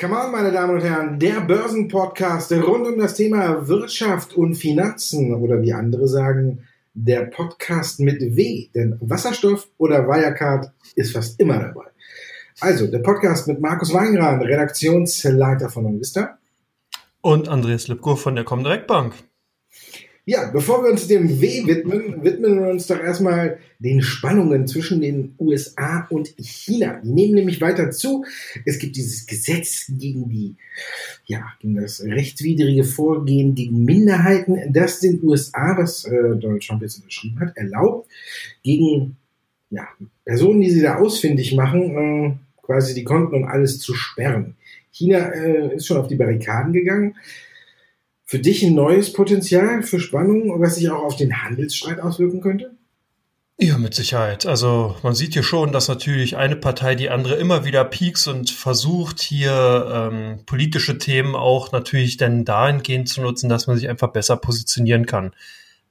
Come on, meine Damen und Herren, der Börsenpodcast rund um das Thema Wirtschaft und Finanzen oder wie andere sagen, der Podcast mit W, denn Wasserstoff oder Wirecard ist fast immer dabei. Also, der Podcast mit Markus Weinran, Redaktionsleiter von Onvista. Und Andreas Lipko von der Comdirect Bank. Ja, bevor wir uns dem W widmen, widmen wir uns doch erstmal den Spannungen zwischen den USA und China. Die nehmen nämlich weiter zu. Es gibt dieses Gesetz gegen die, ja, gegen das rechtswidrige Vorgehen gegen Minderheiten, das den USA, was äh, Donald Trump jetzt unterschrieben hat, erlaubt, gegen ja, Personen, die sie da ausfindig machen, äh, quasi die Konten und alles zu sperren. China äh, ist schon auf die Barrikaden gegangen für dich ein neues Potenzial für Spannung, was sich auch auf den Handelsstreit auswirken könnte? Ja, mit Sicherheit. Also man sieht hier schon, dass natürlich eine Partei die andere immer wieder pieks und versucht hier ähm, politische Themen auch natürlich dann dahingehend zu nutzen, dass man sich einfach besser positionieren kann.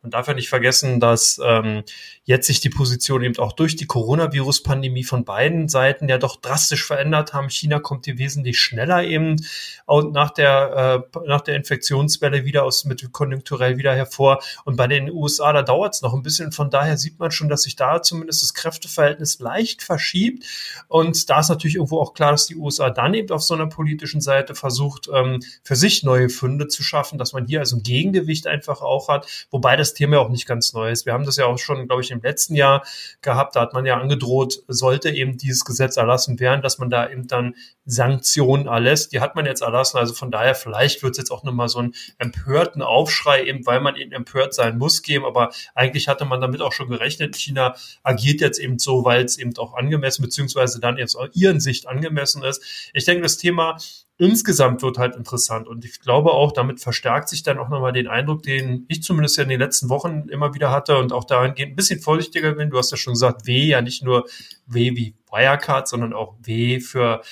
Man darf ja nicht vergessen, dass ähm, jetzt sich die Position eben auch durch die Coronavirus-Pandemie von beiden Seiten ja doch drastisch verändert haben. China kommt hier wesentlich schneller eben nach der, äh, nach der Infektionswelle wieder aus mit konjunkturell wieder hervor. Und bei den USA, da dauert es noch ein bisschen. Von daher sieht man schon, dass sich da zumindest das Kräfteverhältnis leicht verschiebt. Und da ist natürlich irgendwo auch klar, dass die USA dann eben auf so einer politischen Seite versucht, ähm, für sich neue Funde zu schaffen, dass man hier also ein Gegengewicht einfach auch hat, wobei das Thema ja auch nicht ganz neu ist. Wir haben das ja auch schon, glaube ich, im letzten Jahr gehabt. Da hat man ja angedroht, sollte eben dieses Gesetz erlassen werden, dass man da eben dann Sanktionen erlässt. Die hat man jetzt erlassen. Also von daher, vielleicht wird es jetzt auch nochmal so einen empörten Aufschrei, eben weil man eben empört sein muss, geben. Aber eigentlich hatte man damit auch schon gerechnet. China agiert jetzt eben so, weil es eben auch angemessen, beziehungsweise dann jetzt auch ihren Sicht angemessen ist. Ich denke, das Thema insgesamt wird halt interessant. Und ich glaube auch, damit verstärkt sich dann auch nochmal den Eindruck, den ich zumindest ja in den letzten Wochen immer wieder hatte und auch dahingehend ein bisschen vorsichtiger bin. Du hast ja schon gesagt, W, ja nicht nur W wie Wirecard, sondern auch W für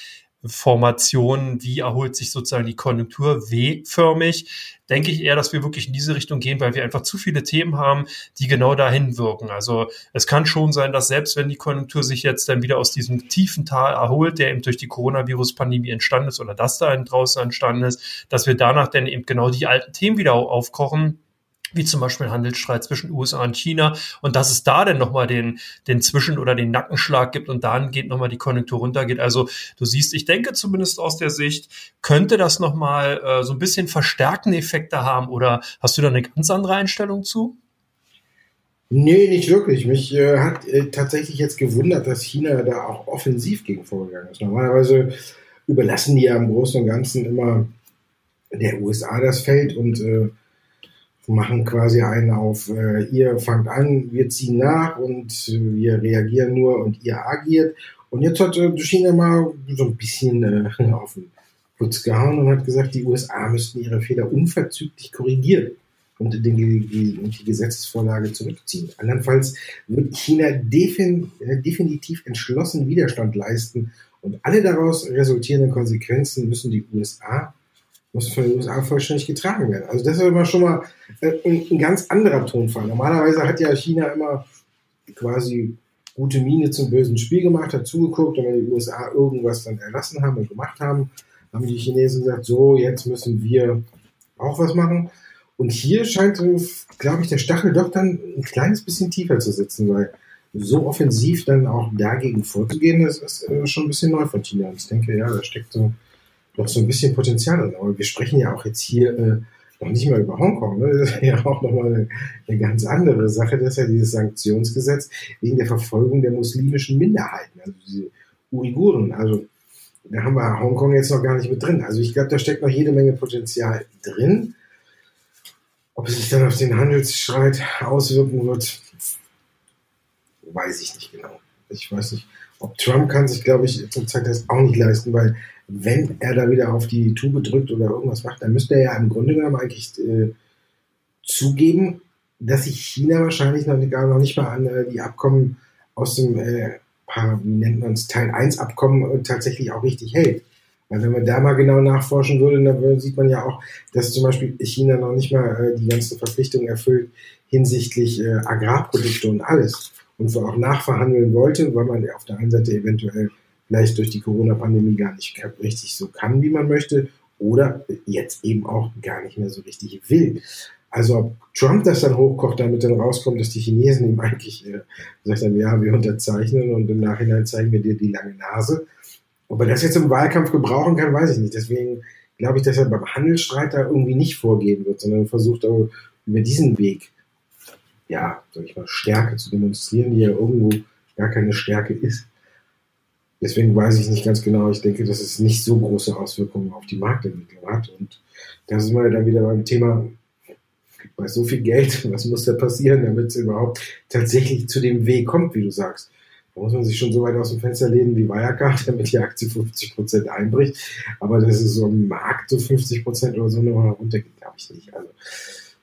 Formation, wie erholt sich sozusagen die Konjunktur W-förmig, denke ich eher, dass wir wirklich in diese Richtung gehen, weil wir einfach zu viele Themen haben, die genau dahin wirken. Also es kann schon sein, dass selbst wenn die Konjunktur sich jetzt dann wieder aus diesem tiefen Tal erholt, der eben durch die Coronavirus-Pandemie entstanden ist oder das da draußen entstanden ist, dass wir danach dann eben genau die alten Themen wieder aufkochen, wie zum Beispiel Handelsstreit zwischen USA und China und dass es da dann nochmal den, den Zwischen- oder den Nackenschlag gibt und dann geht nochmal die Konjunktur runtergeht. Also du siehst, ich denke zumindest aus der Sicht, könnte das nochmal äh, so ein bisschen verstärkende Effekte haben oder hast du da eine ganz andere Einstellung zu? Nee, nicht wirklich. Mich äh, hat äh, tatsächlich jetzt gewundert, dass China da auch offensiv gegen vorgegangen ist. Normalerweise überlassen die ja im Großen und Ganzen immer der USA das Feld und äh, machen quasi einen auf, äh, ihr fangt an, wir ziehen nach und äh, wir reagieren nur und ihr agiert. Und jetzt hat äh, China mal so ein bisschen äh, auf den Putz gehauen und hat gesagt, die USA müssten ihre Fehler unverzüglich korrigieren und die, die, die Gesetzesvorlage zurückziehen. Andernfalls wird China defin, äh, definitiv entschlossen Widerstand leisten und alle daraus resultierenden Konsequenzen müssen die USA muss von den USA vollständig getragen werden. Also das ist immer schon mal äh, ein, ein, ganz anderer Tonfall. Normalerweise hat ja China immer quasi gute Miene zum bösen Spiel gemacht, hat zugeguckt und wenn die USA irgendwas dann erlassen haben und gemacht haben, haben die Chinesen gesagt, so, jetzt müssen wir auch was machen. Und hier scheint, glaube ich, der Stachel doch dann ein kleines bisschen tiefer zu sitzen, weil so offensiv dann auch dagegen vorzugehen, das ist äh, schon ein bisschen neu von China. Und ich denke, ja, da steckt so noch so ein bisschen Potenzial drin. Aber wir sprechen ja auch jetzt hier äh, noch nicht mal über Hongkong. Ne? Das ist ja auch nochmal eine, eine ganz andere Sache. Das ist ja dieses Sanktionsgesetz wegen der Verfolgung der muslimischen Minderheiten, also diese Uiguren. Also da haben wir Hongkong jetzt noch gar nicht mit drin. Also ich glaube, da steckt noch jede Menge Potenzial drin. Ob es sich dann auf den Handelsstreit auswirken wird, weiß ich nicht genau. Ich weiß nicht. Ob Trump kann sich, glaube ich, zurzeit das auch nicht leisten, weil wenn er da wieder auf die Tube drückt oder irgendwas macht, dann müsste er ja im Grunde genommen eigentlich äh, zugeben, dass sich China wahrscheinlich noch, gar noch nicht mal an äh, die Abkommen aus dem, äh, wie nennt man es, Teil 1 Abkommen äh, tatsächlich auch richtig hält. Weil wenn man da mal genau nachforschen würde, dann sieht man ja auch, dass zum Beispiel China noch nicht mal äh, die ganzen Verpflichtungen erfüllt hinsichtlich äh, Agrarprodukte und alles. Und auch nachverhandeln wollte, weil man auf der einen Seite eventuell vielleicht durch die Corona-Pandemie gar nicht richtig so kann, wie man möchte, oder jetzt eben auch gar nicht mehr so richtig will. Also ob Trump das dann hochkocht, damit dann rauskommt, dass die Chinesen ihm eigentlich äh, gesagt haben, ja, wir unterzeichnen und im Nachhinein zeigen wir dir die lange Nase. Ob er das jetzt im Wahlkampf gebrauchen kann, weiß ich nicht. Deswegen glaube ich, dass er beim Handelsstreit da irgendwie nicht vorgehen wird, sondern versucht auch über diesen Weg, ja, sag ich mal, Stärke zu demonstrieren, die ja irgendwo gar keine Stärke ist. Deswegen weiß ich nicht ganz genau. Ich denke, dass es nicht so große Auswirkungen auf die Marktentwicklung hat. Und da sind wir dann wieder beim Thema, bei so viel Geld, was muss da passieren, damit es überhaupt tatsächlich zu dem Weg kommt, wie du sagst. Da muss man sich schon so weit aus dem Fenster lehnen wie Wirecard, damit die Aktie 50 Prozent einbricht. Aber dass es so im Markt so 50 Prozent oder so nochmal runtergeht, glaube ich nicht. Also,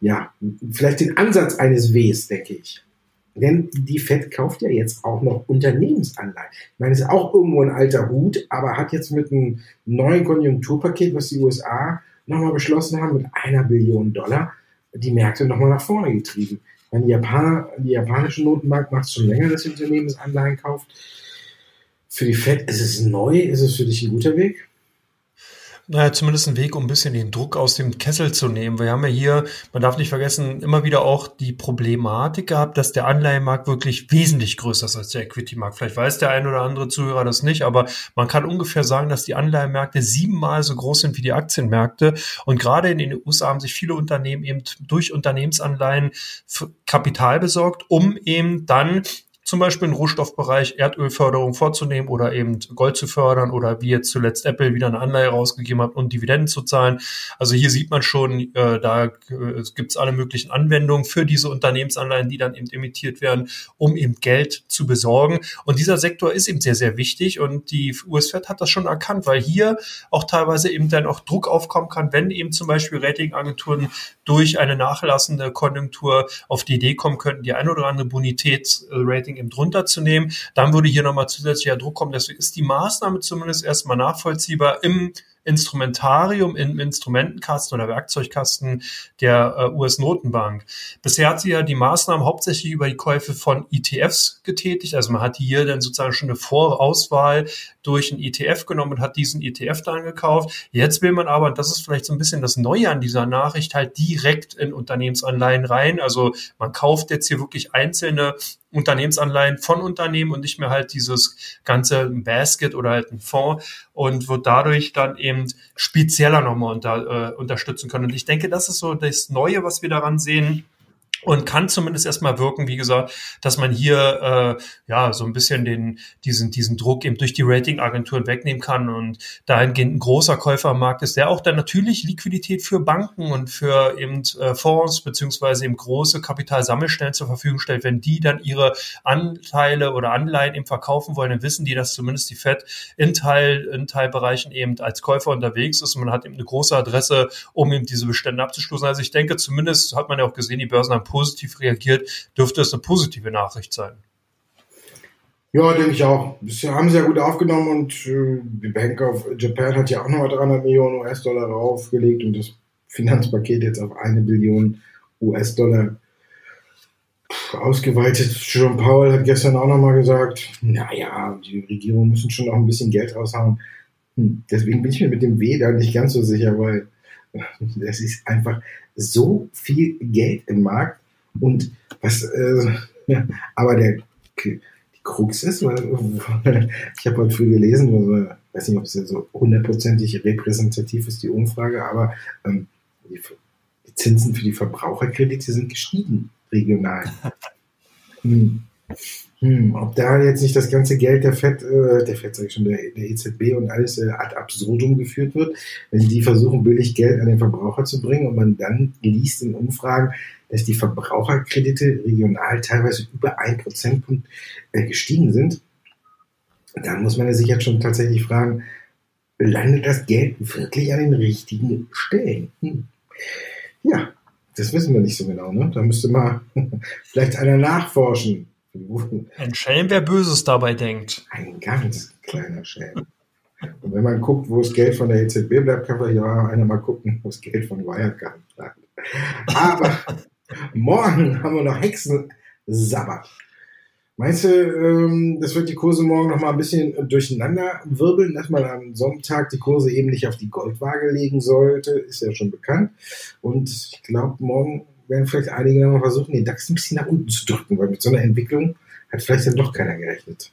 ja, vielleicht den Ansatz eines Ws, denke ich. Denn die FED kauft ja jetzt auch noch Unternehmensanleihen. Ich meine, es ist auch irgendwo ein alter Hut, aber hat jetzt mit einem neuen Konjunkturpaket, was die USA nochmal beschlossen haben, mit einer Billion Dollar, die Märkte nochmal nach vorne getrieben. Die, Japaner, die japanische Notenbank macht schon länger, dass sie Unternehmensanleihen kauft. Für die FED ist es neu, ist es für dich ein guter Weg? Naja, zumindest ein Weg, um ein bisschen den Druck aus dem Kessel zu nehmen. Wir haben ja hier, man darf nicht vergessen, immer wieder auch die Problematik gehabt, dass der Anleihenmarkt wirklich wesentlich größer ist als der Equity-Markt. Vielleicht weiß der ein oder andere Zuhörer das nicht, aber man kann ungefähr sagen, dass die Anleihenmärkte siebenmal so groß sind wie die Aktienmärkte. Und gerade in den USA haben sich viele Unternehmen eben durch Unternehmensanleihen Kapital besorgt, um eben dann zum Beispiel im Rohstoffbereich Erdölförderung vorzunehmen oder eben Gold zu fördern oder wie jetzt zuletzt Apple wieder eine Anleihe rausgegeben hat und Dividenden zu zahlen. Also hier sieht man schon, äh, da äh, gibt es alle möglichen Anwendungen für diese Unternehmensanleihen, die dann eben emittiert werden, um eben Geld zu besorgen. Und dieser Sektor ist eben sehr, sehr wichtig und die US-Fed hat das schon erkannt, weil hier auch teilweise eben dann auch Druck aufkommen kann, wenn eben zum Beispiel Ratingagenturen durch eine nachlassende Konjunktur auf die Idee kommen könnten, die ein oder andere Bonitätsrating Rating eben drunter zu nehmen. Dann würde hier nochmal zusätzlicher Druck kommen. Deswegen ist die Maßnahme zumindest erstmal nachvollziehbar im Instrumentarium im Instrumentenkasten oder Werkzeugkasten der äh, US-Notenbank. Bisher hat sie ja die Maßnahmen hauptsächlich über die Käufe von ETFs getätigt. Also man hat hier dann sozusagen schon eine Vorauswahl durch einen ETF genommen und hat diesen ETF dann gekauft. Jetzt will man aber, und das ist vielleicht so ein bisschen das Neue an dieser Nachricht, halt direkt in Unternehmensanleihen rein. Also man kauft jetzt hier wirklich einzelne Unternehmensanleihen von Unternehmen und nicht mehr halt dieses ganze Basket oder halt ein Fonds und wird dadurch dann eben spezieller nochmal unter, äh, unterstützen können. Und ich denke, das ist so das Neue, was wir daran sehen und kann zumindest erstmal wirken, wie gesagt, dass man hier äh, ja so ein bisschen den diesen diesen Druck eben durch die Ratingagenturen wegnehmen kann und dahingehend ein großer Käufermarkt ist, der auch dann natürlich Liquidität für Banken und für eben äh, Fonds beziehungsweise eben große Kapitalsammelstellen zur Verfügung stellt, wenn die dann ihre Anteile oder Anleihen eben verkaufen wollen, dann wissen die, dass zumindest die Fed in Teil in Teilbereichen eben als Käufer unterwegs ist und man hat eben eine große Adresse, um eben diese Bestände abzustoßen. Also ich denke, zumindest hat man ja auch gesehen, die Börsen haben positiv reagiert, dürfte es eine positive Nachricht sein. Ja, denke ich auch. Bisher haben sie ja gut aufgenommen und äh, die Bank of Japan hat ja auch nochmal 300 Millionen US-Dollar draufgelegt und das Finanzpaket jetzt auf eine Billion US-Dollar ausgeweitet. Jerome Powell hat gestern auch nochmal gesagt, naja, die Regierungen müssen schon noch ein bisschen Geld raushauen. Hm, deswegen bin ich mir mit dem W da nicht ganz so sicher, weil das ist einfach so viel Geld im Markt und was, äh, ja, aber der, die Krux ist, weil, ich habe heute früh gelesen, also, weiß nicht, ob es so hundertprozentig repräsentativ ist, die Umfrage, aber ähm, die, die, Zinsen für die Verbraucherkredite sind gestiegen, regional. Hm. Hm, ob da jetzt nicht das ganze Geld der FED, äh, der FED sag ich schon, der, der EZB und alles äh, ad absurdum geführt wird, wenn die versuchen, billig Geld an den Verbraucher zu bringen und man dann liest in Umfragen, dass die Verbraucherkredite regional teilweise über ein Prozentpunkt äh, gestiegen sind, dann muss man sich jetzt schon tatsächlich fragen, landet das Geld wirklich an den richtigen Stellen? Hm. Ja, das wissen wir nicht so genau. Ne? Da müsste mal vielleicht einer nachforschen. Ein Schelm, wer Böses dabei denkt. Ein ganz kleiner Schelm. Und wenn man guckt, wo das Geld von der EZB bleibt, kann vielleicht auch einer mal gucken, wo das Geld von Wirecard bleibt. Aber morgen haben wir noch Hexensabbat. Meinst du, ähm, das wird die Kurse morgen noch mal ein bisschen durcheinander wirbeln, dass man am Sonntag die Kurse eben nicht auf die Goldwaage legen sollte? Ist ja schon bekannt. Und ich glaube, morgen werden vielleicht einige noch mal versuchen, den DAX ein bisschen nach unten zu drücken, weil mit so einer Entwicklung hat vielleicht dann doch keiner gerechnet.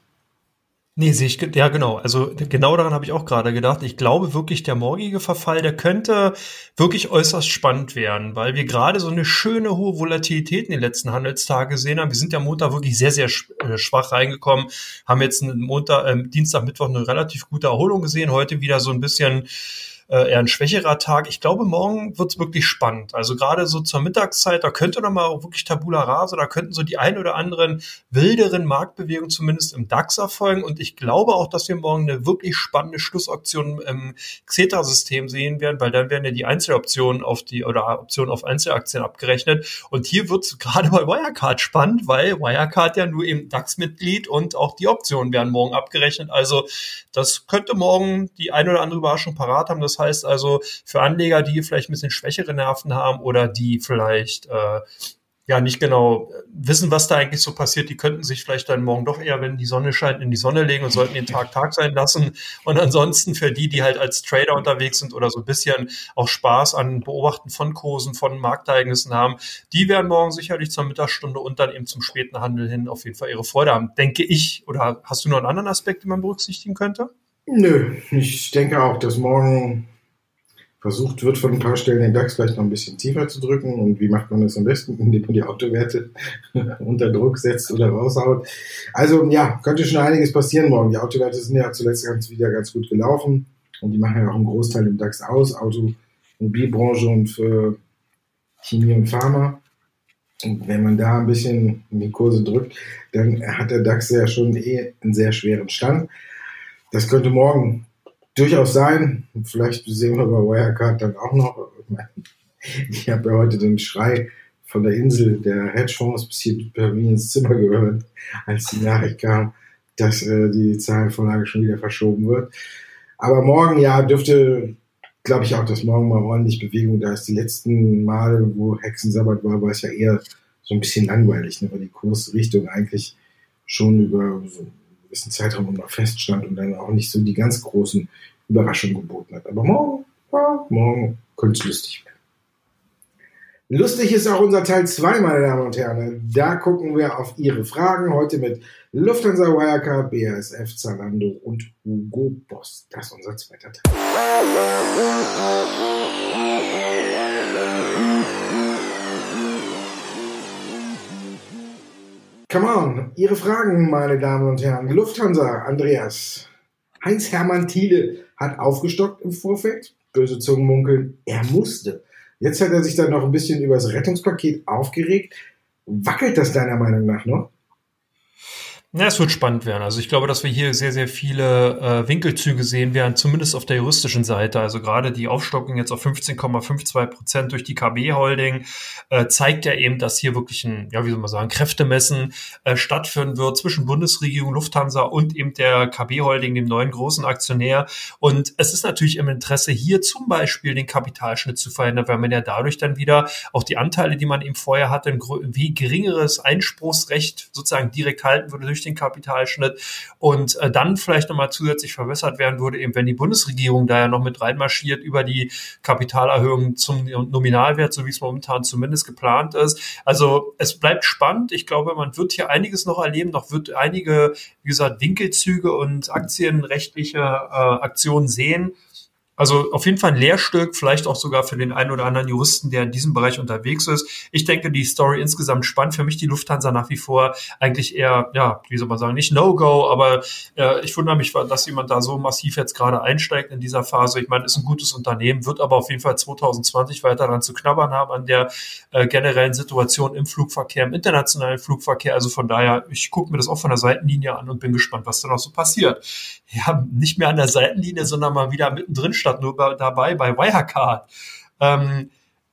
Nee, sehe ich, ja genau. Also genau daran habe ich auch gerade gedacht. Ich glaube wirklich, der morgige Verfall, der könnte wirklich äußerst spannend werden, weil wir gerade so eine schöne hohe Volatilität in den letzten Handelstagen gesehen haben. Wir sind ja Montag wirklich sehr, sehr äh, schwach reingekommen, haben jetzt Montag, äh, Dienstag, Mittwoch eine relativ gute Erholung gesehen, heute wieder so ein bisschen äh, eher ein schwächerer Tag. Ich glaube, morgen wird es wirklich spannend. Also gerade so zur Mittagszeit, da könnte noch mal wirklich Tabula Rasa, da könnten so die ein oder anderen wilderen Marktbewegungen zumindest im DAX erfolgen. Und ich glaube auch, dass wir morgen eine wirklich spannende Schlussoption im Xeta-System sehen werden, weil dann werden ja die Einzeloptionen auf die oder Optionen auf Einzelaktien abgerechnet. Und hier wird es gerade bei Wirecard spannend, weil Wirecard ja nur eben DAX-Mitglied und auch die Optionen werden morgen abgerechnet. Also das könnte morgen die ein oder andere Überraschung parat haben. Das heißt also, für Anleger, die vielleicht ein bisschen schwächere Nerven haben oder die vielleicht äh, ja nicht genau wissen, was da eigentlich so passiert, die könnten sich vielleicht dann morgen doch eher, wenn die Sonne scheint, in die Sonne legen und sollten den Tag Tag sein lassen. Und ansonsten für die, die halt als Trader unterwegs sind oder so ein bisschen auch Spaß an Beobachten von Kursen, von Marktereignissen haben, die werden morgen sicherlich zur Mittagsstunde und dann eben zum späten Handel hin auf jeden Fall ihre Freude haben, denke ich. Oder hast du noch einen anderen Aspekt, den man berücksichtigen könnte? Nö, ich denke auch, dass morgen versucht wird, von ein paar Stellen den DAX vielleicht noch ein bisschen tiefer zu drücken. Und wie macht man das am besten? Indem man die Autowerte unter Druck setzt oder raushaut. Also ja, könnte schon einiges passieren morgen. Die Autowerte sind ja zuletzt ganz wieder ganz gut gelaufen. Und die machen ja auch einen Großteil im DAX aus. Automobilbranche und für Chemie und Pharma. Und wenn man da ein bisschen in die Kurse drückt, dann hat der DAX ja schon eh einen sehr schweren Stand. Das könnte morgen durchaus sein. Vielleicht sehen wir bei Wirecard dann auch noch. Ich habe ja heute den Schrei von der Insel der Hedgefonds bis hier bei mir ins Zimmer gehört, als die Nachricht kam, dass äh, die Zahlenvorlage schon wieder verschoben wird. Aber morgen, ja, dürfte, glaube ich auch, dass morgen mal ordentlich Bewegung da ist. Die letzten Male, wo Hexensabbat war, war es ja eher so ein bisschen langweilig, ne, weil die Kursrichtung eigentlich schon über so gewissen Zeitraum immer feststand und dann auch nicht so die ganz großen Überraschung geboten hat. Aber morgen, ja, morgen könnte es lustig werden. Lustig ist auch unser Teil 2, meine Damen und Herren. Da gucken wir auf Ihre Fragen. Heute mit Lufthansa, Wirecard, BASF, Zalando und Hugo Boss. Das ist unser zweiter Teil. Come on, Ihre Fragen, meine Damen und Herren. Lufthansa, Andreas. Heinz-Hermann Thiele hat aufgestockt im Vorfeld. Böse Zungen munkeln, er musste. Jetzt hat er sich dann noch ein bisschen über das Rettungspaket aufgeregt. Wackelt das deiner Meinung nach noch? Ja, es wird spannend werden. Also ich glaube, dass wir hier sehr, sehr viele äh, Winkelzüge sehen werden, zumindest auf der juristischen Seite. Also gerade die Aufstockung jetzt auf 15,52 Prozent durch die KB-Holding äh, zeigt ja eben, dass hier wirklich ein, ja, wie soll man sagen, Kräftemessen äh, stattfinden wird zwischen Bundesregierung, Lufthansa und eben der KB-Holding, dem neuen großen Aktionär. Und es ist natürlich im Interesse, hier zum Beispiel den Kapitalschnitt zu verhindern, weil man ja dadurch dann wieder auch die Anteile, die man eben vorher hatte, ein wie geringeres Einspruchsrecht sozusagen direkt halten würde durch den Kapitalschnitt und äh, dann vielleicht nochmal zusätzlich verbessert werden würde, eben wenn die Bundesregierung da ja noch mit reinmarschiert über die Kapitalerhöhung zum Nominalwert, so wie es momentan zumindest geplant ist. Also es bleibt spannend. Ich glaube, man wird hier einiges noch erleben, noch wird einige, wie gesagt, Winkelzüge und aktienrechtliche äh, Aktionen sehen. Also auf jeden Fall ein Lehrstück, vielleicht auch sogar für den einen oder anderen Juristen, der in diesem Bereich unterwegs ist. Ich denke, die Story insgesamt spannend. Für mich die Lufthansa nach wie vor eigentlich eher, ja, wie soll man sagen, nicht No-Go, aber äh, ich wundere mich, dass jemand da so massiv jetzt gerade einsteigt in dieser Phase. Ich meine, ist ein gutes Unternehmen, wird aber auf jeden Fall 2020 weiter daran zu knabbern haben an der äh, generellen Situation im Flugverkehr, im internationalen Flugverkehr. Also von daher, ich gucke mir das auch von der Seitenlinie an und bin gespannt, was da noch so passiert. Ja, nicht mehr an der Seitenlinie, sondern mal wieder mittendrin statt nur bei, dabei bei Wirecard. Ähm,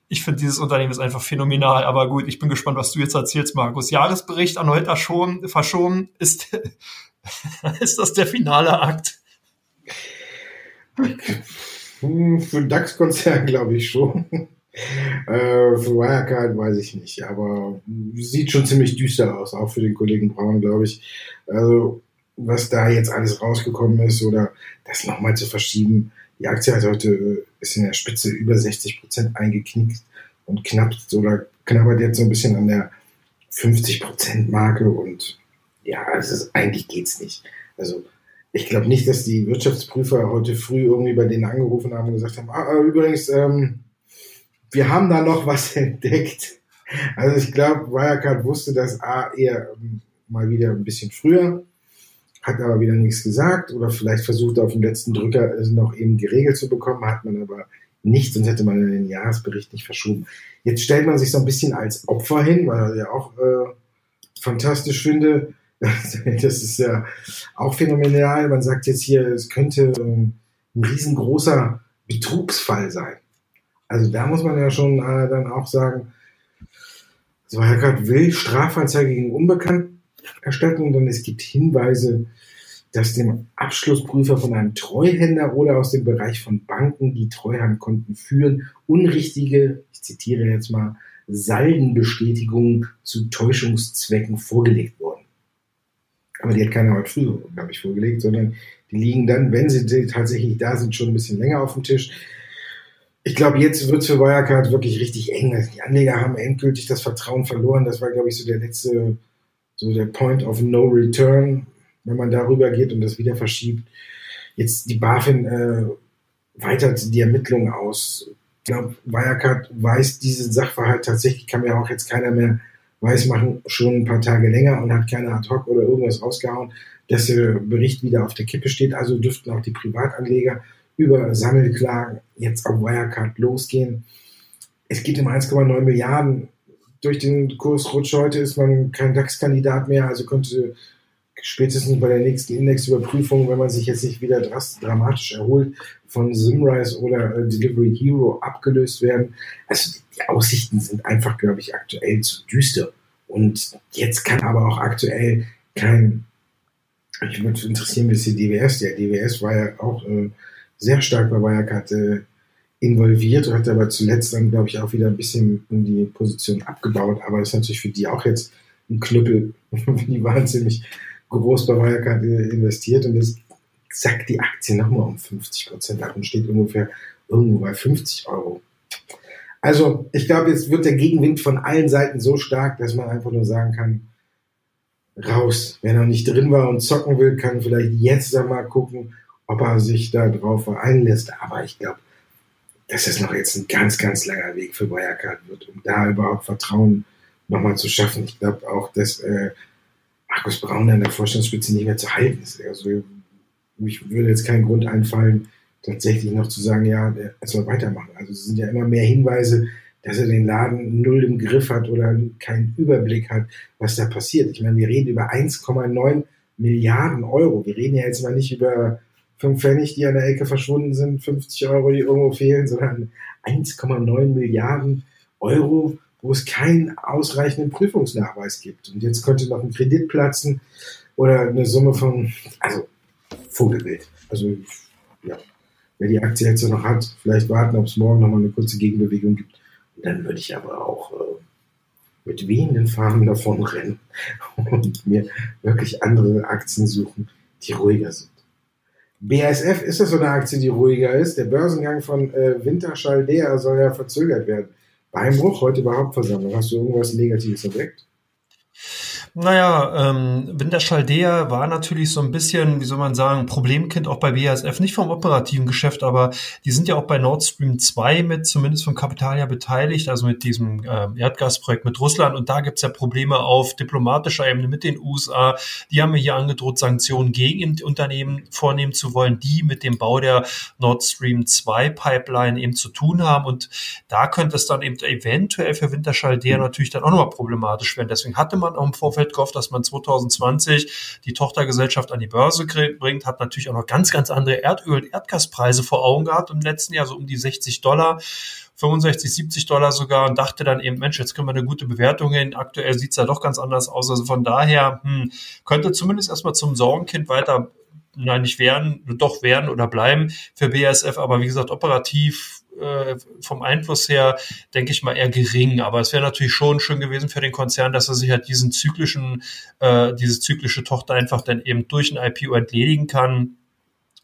ich finde, dieses Unternehmen ist einfach phänomenal. Aber gut, ich bin gespannt, was du jetzt erzählst, Markus. Jahresbericht an heute schon, verschoben. Ist, ist das der finale Akt? Hm, für den DAX-Konzern glaube ich schon. Äh, für Wirecard weiß ich nicht, aber sieht schon ziemlich düster aus, auch für den Kollegen Braun, glaube ich. Also, was da jetzt alles rausgekommen ist oder das nochmal zu verschieben. Die Aktie hat heute, äh, ist in der Spitze über 60 Prozent eingeknickt und knappt oder knabbert jetzt so ein bisschen an der 50 Prozent Marke und ja, es ist, eigentlich geht's nicht. Also, ich glaube nicht, dass die Wirtschaftsprüfer heute früh irgendwie bei denen angerufen haben und gesagt haben, ah, ah übrigens, ähm, wir haben da noch was entdeckt. Also ich glaube, Wirecard wusste das A eher ähm, mal wieder ein bisschen früher, hat aber wieder nichts gesagt oder vielleicht versucht auf den letzten Drücker es noch eben geregelt zu bekommen, hat man aber nicht, sonst hätte man den Jahresbericht nicht verschoben. Jetzt stellt man sich so ein bisschen als Opfer hin, weil ich ja auch äh, fantastisch finde. Das ist ja auch phänomenal. Man sagt jetzt hier, es könnte ähm, ein riesengroßer Betrugsfall sein. Also da muss man ja schon äh, dann auch sagen, so Herr Gott will Strafanzeige gegen Unbekannt erstatten, denn es gibt Hinweise, dass dem Abschlussprüfer von einem Treuhänder oder aus dem Bereich von Banken, die Treuhandkonten führen, unrichtige, ich zitiere jetzt mal, Saldenbestätigungen zu Täuschungszwecken vorgelegt wurden. Aber die hat keiner heute früh, glaube ich, vorgelegt, sondern die liegen dann, wenn sie tatsächlich da sind, schon ein bisschen länger auf dem Tisch. Ich glaube, jetzt wird es für Wirecard wirklich richtig eng. Also die Anleger haben endgültig das Vertrauen verloren. Das war, glaube ich, so der letzte, so der Point of No Return, wenn man darüber geht und das wieder verschiebt. Jetzt die BaFin äh, weitert die Ermittlungen aus. Ich glaube, Wirecard weiß diesen Sachverhalt tatsächlich, kann mir auch jetzt keiner mehr weismachen, schon ein paar Tage länger und hat keine Ad-Hoc oder irgendwas rausgehauen, dass der Bericht wieder auf der Kippe steht. Also dürften auch die Privatanleger über Sammelklagen jetzt auf Wirecard losgehen. Es geht um 1,9 Milliarden. Durch den Kursrutsch heute ist man kein DAX-Kandidat mehr, also könnte spätestens bei der nächsten Indexüberprüfung, wenn man sich jetzt nicht wieder dramatisch erholt, von Simrise oder äh, Delivery Hero abgelöst werden. Also die Aussichten sind einfach, glaube ich, aktuell zu düster. Und jetzt kann aber auch aktuell kein, ich würde interessieren, wie es die DWS, der DWS war ja auch äh, sehr stark bei Wirecard äh, involviert und hat aber zuletzt dann, glaube ich, auch wieder ein bisschen in die Position abgebaut. Aber das ist natürlich für die auch jetzt ein Knüppel. die ziemlich groß bei Wirecard investiert und jetzt sackt die Aktie nochmal um 50 Prozent ab und steht ungefähr irgendwo bei 50 Euro. Also ich glaube, jetzt wird der Gegenwind von allen Seiten so stark, dass man einfach nur sagen kann, raus. Wer noch nicht drin war und zocken will, kann vielleicht jetzt einmal gucken, ob er sich darauf einlässt. Aber ich glaube, dass es noch jetzt ein ganz, ganz langer Weg für Wirecard wird, um da überhaupt Vertrauen nochmal zu schaffen. Ich glaube auch, dass äh, Markus Braun an der Vorstandsspitze nicht mehr zu halten ist. Also mich würde jetzt kein Grund einfallen, tatsächlich noch zu sagen, ja, er soll weitermachen. Also es sind ja immer mehr Hinweise, dass er den Laden null im Griff hat oder keinen Überblick hat, was da passiert. Ich meine, wir reden über 1,9 Milliarden Euro. Wir reden ja jetzt mal nicht über 5 Pfennig, die an der Ecke verschwunden sind, 50 Euro, die irgendwo fehlen, sondern 1,9 Milliarden Euro, wo es keinen ausreichenden Prüfungsnachweis gibt. Und jetzt könnte noch ein Kredit platzen oder eine Summe von, also Vogelbild. Also, ja, wer die Aktie jetzt noch hat, vielleicht warten, ob es morgen nochmal eine kurze Gegenbewegung gibt. Und dann würde ich aber auch äh, mit wehenden Fahnen davon rennen und mir wirklich andere Aktien suchen, die ruhiger sind. BASF, ist das so eine Aktie, die ruhiger ist? Der Börsengang von äh, Winterschaldea soll ja verzögert werden. Beinbruch heute bei Hauptversammlung. Hast du irgendwas Negatives entdeckt? Naja, ähm, Winterschaldea war natürlich so ein bisschen, wie soll man sagen, Problemkind auch bei BASF, nicht vom operativen Geschäft, aber die sind ja auch bei Nord Stream 2 mit, zumindest vom Kapital ja beteiligt, also mit diesem äh, Erdgasprojekt mit Russland. Und da gibt's ja Probleme auf diplomatischer Ebene mit den USA. Die haben mir hier angedroht, Sanktionen gegen Unternehmen vornehmen zu wollen, die mit dem Bau der Nord Stream 2 Pipeline eben zu tun haben. Und da könnte es dann eben eventuell für Winterschaldea natürlich dann auch nochmal problematisch werden. Deswegen hatte man auch im Vorfeld Gehofft, dass man 2020 die Tochtergesellschaft an die Börse bringt, hat natürlich auch noch ganz, ganz andere Erdöl- und Erdgaspreise vor Augen gehabt im letzten Jahr, so um die 60 Dollar. 65, 70 Dollar sogar und dachte dann eben, Mensch, jetzt können wir eine gute Bewertung hin. Aktuell sieht's ja doch ganz anders aus. Also von daher hm, könnte zumindest erstmal zum Sorgenkind weiter nein, nicht werden, doch werden oder bleiben für BASF, aber wie gesagt, operativ äh, vom Einfluss her, denke ich mal, eher gering. Aber es wäre natürlich schon schön gewesen für den Konzern, dass er sich halt diesen zyklischen, äh, diese zyklische Tochter einfach dann eben durch ein IPO entledigen kann.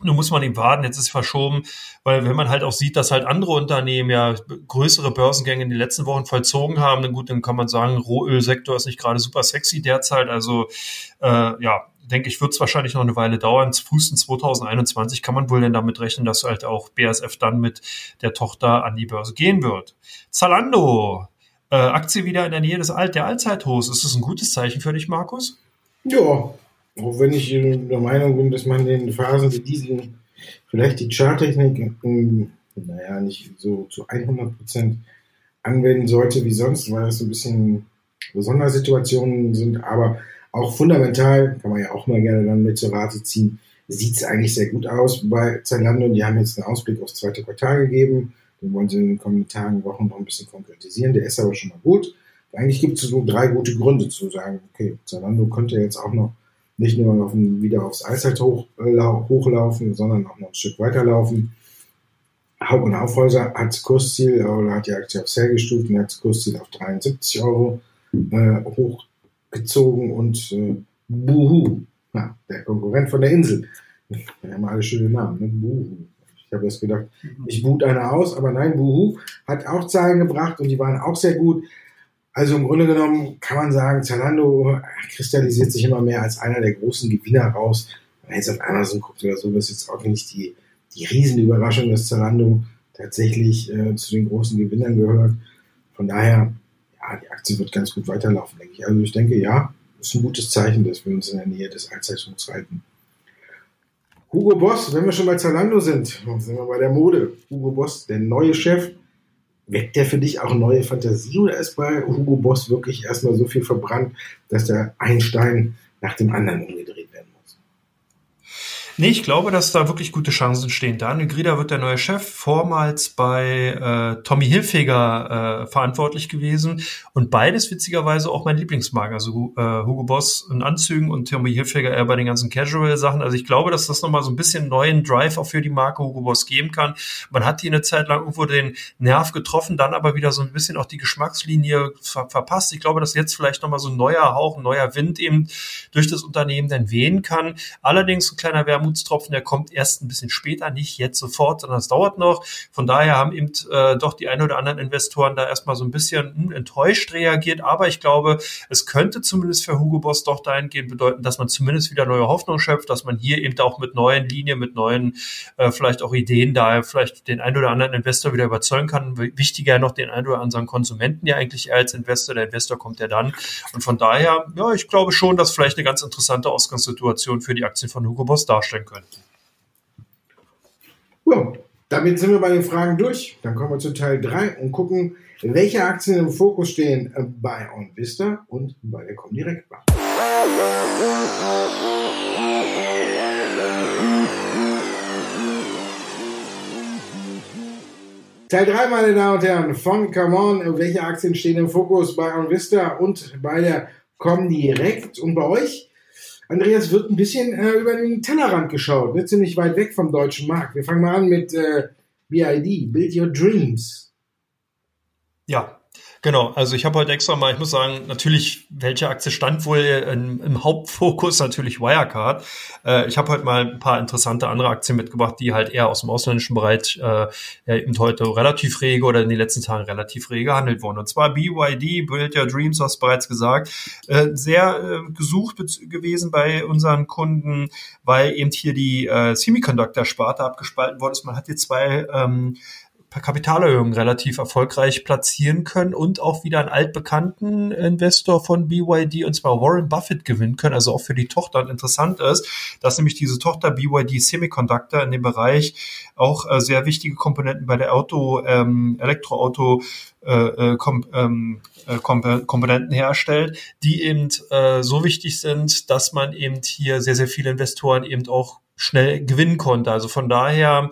Nun muss man ihm warten, jetzt ist verschoben, weil wenn man halt auch sieht, dass halt andere Unternehmen ja größere Börsengänge in den letzten Wochen vollzogen haben, dann gut, dann kann man sagen, Rohölsektor ist nicht gerade super sexy derzeit. Also äh, ja, denke ich, wird es wahrscheinlich noch eine Weile dauern. Frühestens 2021 kann man wohl denn damit rechnen, dass halt auch BASF dann mit der Tochter an die Börse gehen wird. Zalando, äh, Aktie wieder in der Nähe des Alt der Allzeithochs. Ist das ein gutes Zeichen für dich, Markus? Ja, auch wenn ich der Meinung bin, dass man in Phasen wie diesen vielleicht die Charttechnik, ähm, naja, nicht so zu 100 Prozent anwenden sollte wie sonst, weil es ein bisschen Sondersituationen sind, aber auch fundamental, kann man ja auch mal gerne dann mit zur Rate ziehen, sieht es eigentlich sehr gut aus bei Zalando. Die haben jetzt einen Ausblick aufs zweite Quartal gegeben. Den wollen sie in den kommenden Tagen, Wochen noch ein bisschen konkretisieren. Der ist aber schon mal gut. Eigentlich gibt es so drei gute Gründe zu sagen, okay, Zalando könnte jetzt auch noch nicht nur auf ein, wieder aufs Eiszeit hoch, äh, hochlaufen, sondern auch noch ein Stück weiterlaufen. Haupt- und Aufhäuser hat das Kursziel, oder hat die Aktie auf Sale gestuft und hat das Kursziel auf 73 Euro äh, hoch gezogen und äh, Buhu, ja, der Konkurrent von der Insel. Wir haben alle schöne Namen, ne? Buhu. Ich habe jetzt gedacht, mhm. ich boot einer aus, aber nein, Buhu hat auch Zahlen gebracht und die waren auch sehr gut. Also im Grunde genommen kann man sagen, Zalando kristallisiert sich immer mehr als einer der großen Gewinner raus. Wenn man jetzt auf Amazon guckt oder so, ist jetzt auch nicht die, die Riesenüberraschung, dass Zalando tatsächlich äh, zu den großen Gewinnern gehört. Von daher ja, die Aktie wird ganz gut weiterlaufen, denke ich. Also ich denke, ja, ist ein gutes Zeichen, dass wir uns in der Nähe des Allzeithochs halten. Hugo Boss, wenn wir schon bei Zalando sind, sind wir bei der Mode. Hugo Boss, der neue Chef, weckt der für dich auch neue Fantasie oder ist bei Hugo Boss wirklich erstmal so viel verbrannt, dass der ein Stein nach dem anderen umgedreht Nee, ich glaube, dass da wirklich gute Chancen stehen. Daniel Grieder wird der neue Chef, vormals bei äh, Tommy Hilfiger äh, verantwortlich gewesen und beides witzigerweise auch mein Lieblingsmarken, also äh, Hugo Boss in Anzügen und Tommy Hilfiger eher bei den ganzen Casual-Sachen. Also ich glaube, dass das nochmal so ein bisschen neuen Drive auch für die Marke Hugo Boss geben kann. Man hat die eine Zeit lang irgendwo den Nerv getroffen, dann aber wieder so ein bisschen auch die Geschmackslinie ver verpasst. Ich glaube, dass jetzt vielleicht nochmal so ein neuer Hauch, ein neuer Wind eben durch das Unternehmen dann wehen kann. Allerdings ein kleiner Wermut Wermutstropfen, der kommt erst ein bisschen später, nicht jetzt sofort, sondern es dauert noch. Von daher haben eben äh, doch die ein oder anderen Investoren da erstmal so ein bisschen hm, enttäuscht reagiert. Aber ich glaube, es könnte zumindest für Hugo Boss doch dahingehend bedeuten, dass man zumindest wieder neue Hoffnung schöpft, dass man hier eben auch mit neuen Linien, mit neuen äh, vielleicht auch Ideen da vielleicht den ein oder anderen Investor wieder überzeugen kann. Wichtiger noch den ein oder anderen Konsumenten ja eigentlich als Investor. Der Investor kommt ja dann. Und von daher, ja, ich glaube schon, dass vielleicht eine ganz interessante Ausgangssituation für die Aktien von Hugo Boss darstellt vorstellen könnten. Ja, damit sind wir bei den Fragen durch. Dann kommen wir zu Teil 3 und gucken, welche Aktien im Fokus stehen bei OnVista und bei der Comdirect Bank. Teil 3, meine Damen und Herren, von Come On. Welche Aktien stehen im Fokus bei OnVista und bei der Comdirect? Und bei euch Andreas wird ein bisschen äh, über den Tellerrand geschaut, ne? ziemlich weit weg vom deutschen Markt. Wir fangen mal an mit äh, BID, Build Your Dreams. Ja, Genau, also ich habe heute extra mal, ich muss sagen, natürlich, welche Aktie stand wohl in, im Hauptfokus? Natürlich Wirecard. Äh, ich habe heute mal ein paar interessante andere Aktien mitgebracht, die halt eher aus dem ausländischen Bereich äh, ja, eben heute relativ rege oder in den letzten Tagen relativ rege gehandelt wurden. Und zwar BYD, Build Your Dreams, hast bereits gesagt, äh, sehr äh, gesucht gewesen bei unseren Kunden, weil eben hier die äh, Semiconductor-Sparte abgespalten worden ist. Man hat hier zwei ähm, Kapitalerhöhungen relativ erfolgreich platzieren können und auch wieder einen altbekannten Investor von BYD, und zwar Warren Buffett, gewinnen können. Also auch für die Tochter interessant ist, dass nämlich diese Tochter BYD Semiconductor in dem Bereich auch äh, sehr wichtige Komponenten bei der Auto, ähm, Elektroauto äh, äh kom, ähm, äh, Komponenten herstellt, die eben äh, so wichtig sind, dass man eben hier sehr, sehr viele Investoren eben auch schnell gewinnen konnte. Also von daher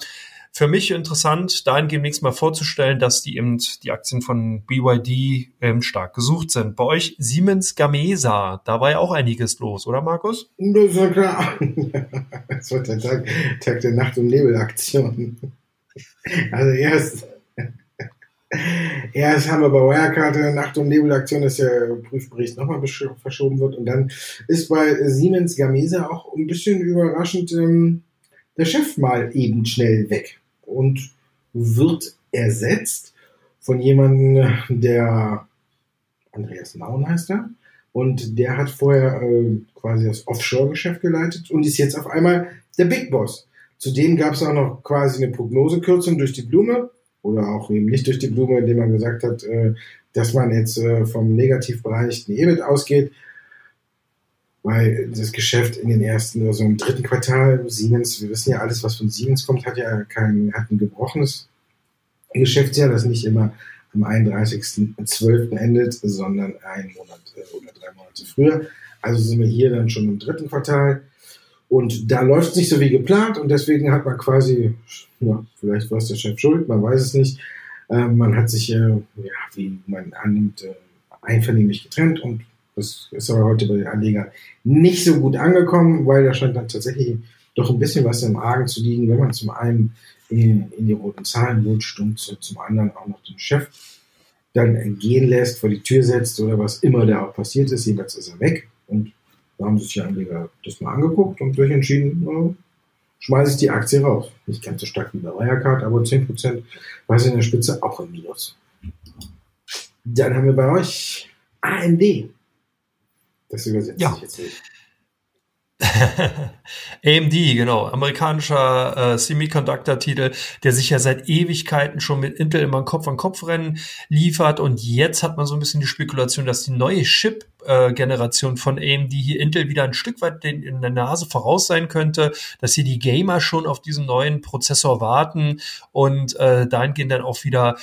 für mich interessant, dahingehend nächstes Mal vorzustellen, dass die eben die Aktien von BYD ähm, stark gesucht sind. Bei euch Siemens Gamesa, da war ja auch einiges los, oder Markus? Das ist ja klar. das wird der Tag, Tag der Nacht- und Nebelaktion. Also erst, erst haben wir bei Wirecard eine Nacht- und Nebelaktion, dass der Prüfbericht nochmal verschoben wird. Und dann ist bei Siemens Gamesa auch ein bisschen überraschend ähm, der Chef mal eben schnell weg und wird ersetzt von jemandem, der Andreas Naun heißt er. Und der hat vorher äh, quasi das Offshore-Geschäft geleitet und ist jetzt auf einmal der Big Boss. Zudem gab es auch noch quasi eine Prognosekürzung durch die Blume oder auch eben nicht durch die Blume, indem man gesagt hat, äh, dass man jetzt äh, vom negativ bereinigten EBIT ausgeht, weil das Geschäft in den ersten, also im dritten Quartal, Siemens, wir wissen ja alles, was von Siemens kommt, hat ja kein, hat ein gebrochenes Geschäftsjahr, das nicht immer am 31.12. endet, sondern einen Monat äh, oder drei Monate früher. Also sind wir hier dann schon im dritten Quartal. Und da läuft es nicht so wie geplant und deswegen hat man quasi, ja, vielleicht war es der Chef schuld, man weiß es nicht. Ähm, man hat sich, äh, ja, wie man annimmt, äh, einvernehmlich getrennt und das ist aber heute bei den Anlegern nicht so gut angekommen, weil da scheint dann tatsächlich doch ein bisschen was im Argen zu liegen, wenn man zum einen in, in die roten Zahlen rutscht und zum anderen auch noch den Chef dann gehen lässt, vor die Tür setzt oder was immer da auch passiert ist. Jedenfalls ist er weg und da haben sich die Anleger das mal angeguckt und durch entschieden, schmeiße ich die Aktie raus. Nicht ganz so stark wie bei Wirecard, aber 10% war es in der Spitze auch im Minus. Dann haben wir bei euch AMD. Das übersetzt ja. sich jetzt nicht. AMD, genau, amerikanischer äh, Semiconductor-Titel, der sich ja seit Ewigkeiten schon mit Intel immer ein Kopf-an-Kopf-Rennen liefert. Und jetzt hat man so ein bisschen die Spekulation, dass die neue Chip Generation von AMD hier Intel wieder ein Stück weit in der Nase voraus sein könnte, dass hier die Gamer schon auf diesen neuen Prozessor warten und äh, dahingehend dann auch wieder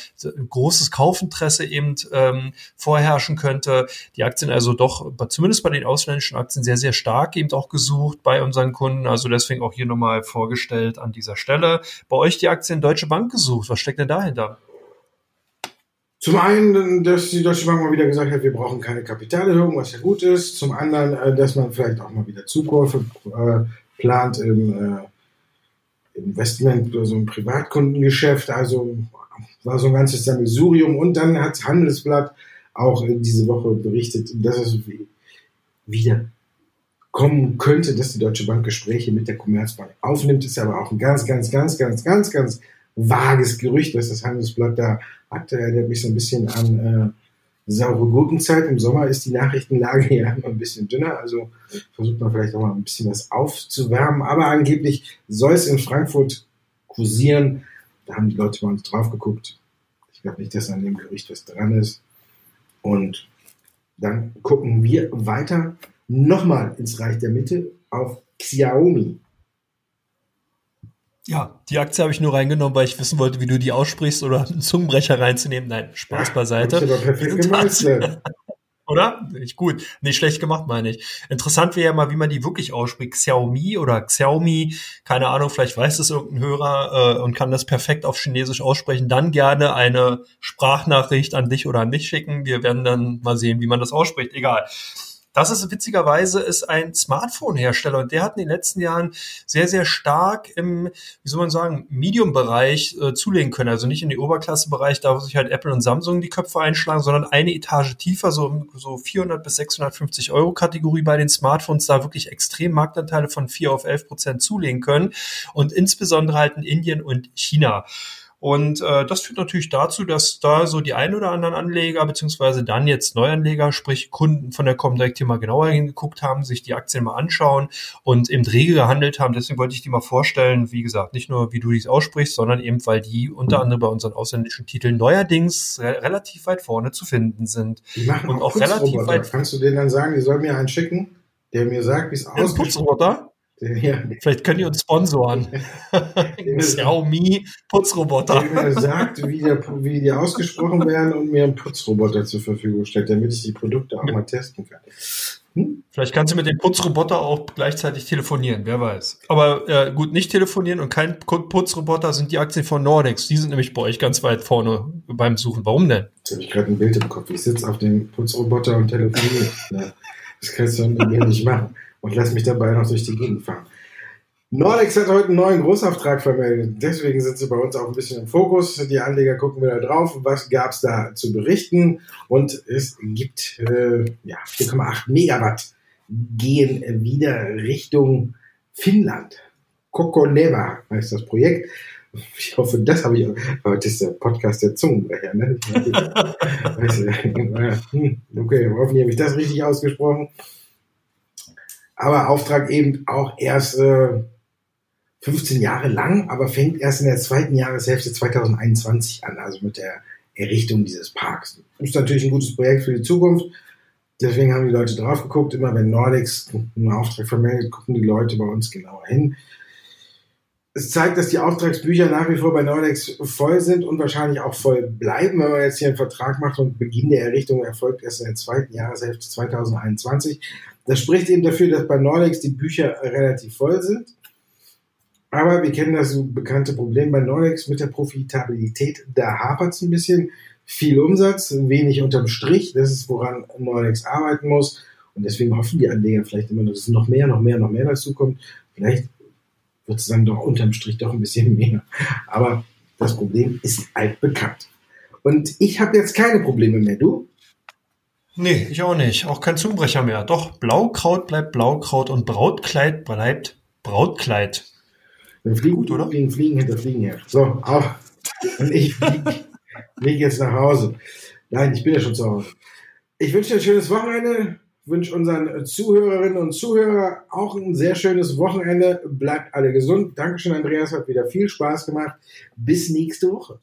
großes Kaufinteresse eben ähm, vorherrschen könnte. Die Aktien also doch, zumindest bei den ausländischen Aktien, sehr, sehr stark eben auch gesucht bei unseren Kunden. Also deswegen auch hier nochmal vorgestellt an dieser Stelle. Bei euch die Aktien Deutsche Bank gesucht. Was steckt denn dahinter? Zum einen, dass die Deutsche Bank mal wieder gesagt hat, wir brauchen keine Kapitalerhöhung, was ja gut ist. Zum anderen, äh, dass man vielleicht auch mal wieder Zukäufe äh, plant im äh, Investment, also im Privatkundengeschäft. Also war so ein ganzes Sammelsurium. Und dann hat Handelsblatt auch diese Woche berichtet, dass es wieder kommen könnte, dass die Deutsche Bank Gespräche mit der Commerzbank aufnimmt. Ist aber auch ein ganz, ganz, ganz, ganz, ganz, ganz vages Gerücht, dass das Handelsblatt da hat. Äh, der hat mich so ein bisschen an äh, saure Gurkenzeit. Im Sommer ist die Nachrichtenlage ja immer ein bisschen dünner, also versucht man vielleicht auch mal ein bisschen was aufzuwärmen. Aber angeblich soll es in Frankfurt kursieren. Da haben die Leute mal drauf geguckt. Ich glaube nicht, dass an dem Gerücht was dran ist. Und dann gucken wir weiter nochmal ins Reich der Mitte auf Xiaomi. Ja, die Aktie habe ich nur reingenommen, weil ich wissen wollte, wie du die aussprichst oder einen Zungenbrecher reinzunehmen. Nein, Spaß beiseite. aber perfekt gemeistert. Oder? Nicht gut. Nicht schlecht gemacht, meine ich. Interessant wäre ja mal, wie man die wirklich ausspricht. Xiaomi oder Xiaomi. Keine Ahnung, vielleicht weiß es irgendein Hörer äh, und kann das perfekt auf Chinesisch aussprechen. Dann gerne eine Sprachnachricht an dich oder an mich schicken. Wir werden dann mal sehen, wie man das ausspricht. Egal. Das ist witzigerweise ist ein Smartphone-Hersteller und der hat in den letzten Jahren sehr, sehr stark im, wie soll man sagen, Medium-Bereich äh, zulegen können. Also nicht in den Oberklasse-Bereich, da wo sich halt Apple und Samsung die Köpfe einschlagen, sondern eine Etage tiefer, so, so 400 bis 650 Euro Kategorie bei den Smartphones, da wirklich extrem Marktanteile von 4 auf 11 Prozent zulegen können und insbesondere halt in Indien und China. Und äh, das führt natürlich dazu, dass da so die ein oder anderen Anleger, beziehungsweise dann jetzt Neuanleger, sprich Kunden von der Comdirect hier mal genauer hingeguckt haben, sich die Aktien mal anschauen und eben rege gehandelt haben. Deswegen wollte ich die mal vorstellen, wie gesagt, nicht nur, wie du dies aussprichst, sondern eben, weil die unter anderem bei unseren ausländischen Titeln neuerdings re relativ weit vorne zu finden sind. Die machen und auch, auch relativ weit. Kannst du denen dann sagen, die sollen mir einen schicken, der mir sagt, wie es aussieht? Ja. Vielleicht können die uns sponsoren. Xiaomi Putzroboter. Der mir sagt, wie, der, wie die ausgesprochen werden und mir einen Putzroboter zur Verfügung stellt, damit ich die Produkte auch mal testen kann. Hm? Vielleicht kannst du mit dem Putzroboter auch gleichzeitig telefonieren, wer weiß. Aber äh, gut, nicht telefonieren und kein Putzroboter sind die Aktien von Nordex. Die sind nämlich bei euch ganz weit vorne beim Suchen. Warum denn? Jetzt habe ich gerade ein Bild im Kopf. Ich sitze auf dem Putzroboter und telefoniere. das kannst du mit mir nicht machen und lass mich dabei noch durch die Gegend fahren. Nordex hat heute einen neuen Großauftrag vermeldet. Deswegen sind sie bei uns auch ein bisschen im Fokus. Die Anleger gucken wieder drauf. Was gab es da zu berichten? Und es gibt äh, ja, 4,8 Megawatt gehen wieder Richtung Finnland. Kokoneva heißt das Projekt. Ich hoffe, das habe ich. Heute ist der Podcast der Zungenbrecher. Ne? Hm, okay, hoffentlich habe ich das richtig ausgesprochen. Aber Auftrag eben auch erst äh, 15 Jahre lang, aber fängt erst in der zweiten Jahreshälfte 2021 an, also mit der Errichtung dieses Parks. Ist natürlich ein gutes Projekt für die Zukunft. Deswegen haben die Leute drauf geguckt. Immer wenn Nordex einen Auftrag vermeldet, gucken die Leute bei uns genauer hin. Es zeigt, dass die Auftragsbücher nach wie vor bei Nordex voll sind und wahrscheinlich auch voll bleiben, wenn man jetzt hier einen Vertrag macht und Beginn der Errichtung erfolgt erst in der zweiten Jahreshälfte 2021. Das spricht eben dafür, dass bei Nordex die Bücher relativ voll sind. Aber wir kennen das bekannte Problem bei Nordex mit der Profitabilität. Da hapert es ein bisschen. Viel Umsatz, wenig unterm Strich. Das ist, woran Nordex arbeiten muss. Und deswegen hoffen die Anleger vielleicht immer, dass es noch mehr, noch mehr, noch mehr dazu kommt. Vielleicht dann doch unterm Strich doch ein bisschen mehr. Aber das Problem ist altbekannt. Und ich habe jetzt keine Probleme mehr. Du? Nee, ich auch nicht. Auch kein Zungenbrecher mehr. Doch, Blaukraut bleibt Blaukraut und Brautkleid bleibt Brautkleid. Dann fliegen, Gut, oder? Fliegen, fliegen hinter Fliegen her. So, auch. Und ich fliege flieg jetzt nach Hause. Nein, ich bin ja schon zu Hause. Ich wünsche dir ein schönes Wochenende. Wünsche unseren Zuhörerinnen und Zuhörern auch ein sehr schönes Wochenende. Bleibt alle gesund. Dankeschön, Andreas. Hat wieder viel Spaß gemacht. Bis nächste Woche.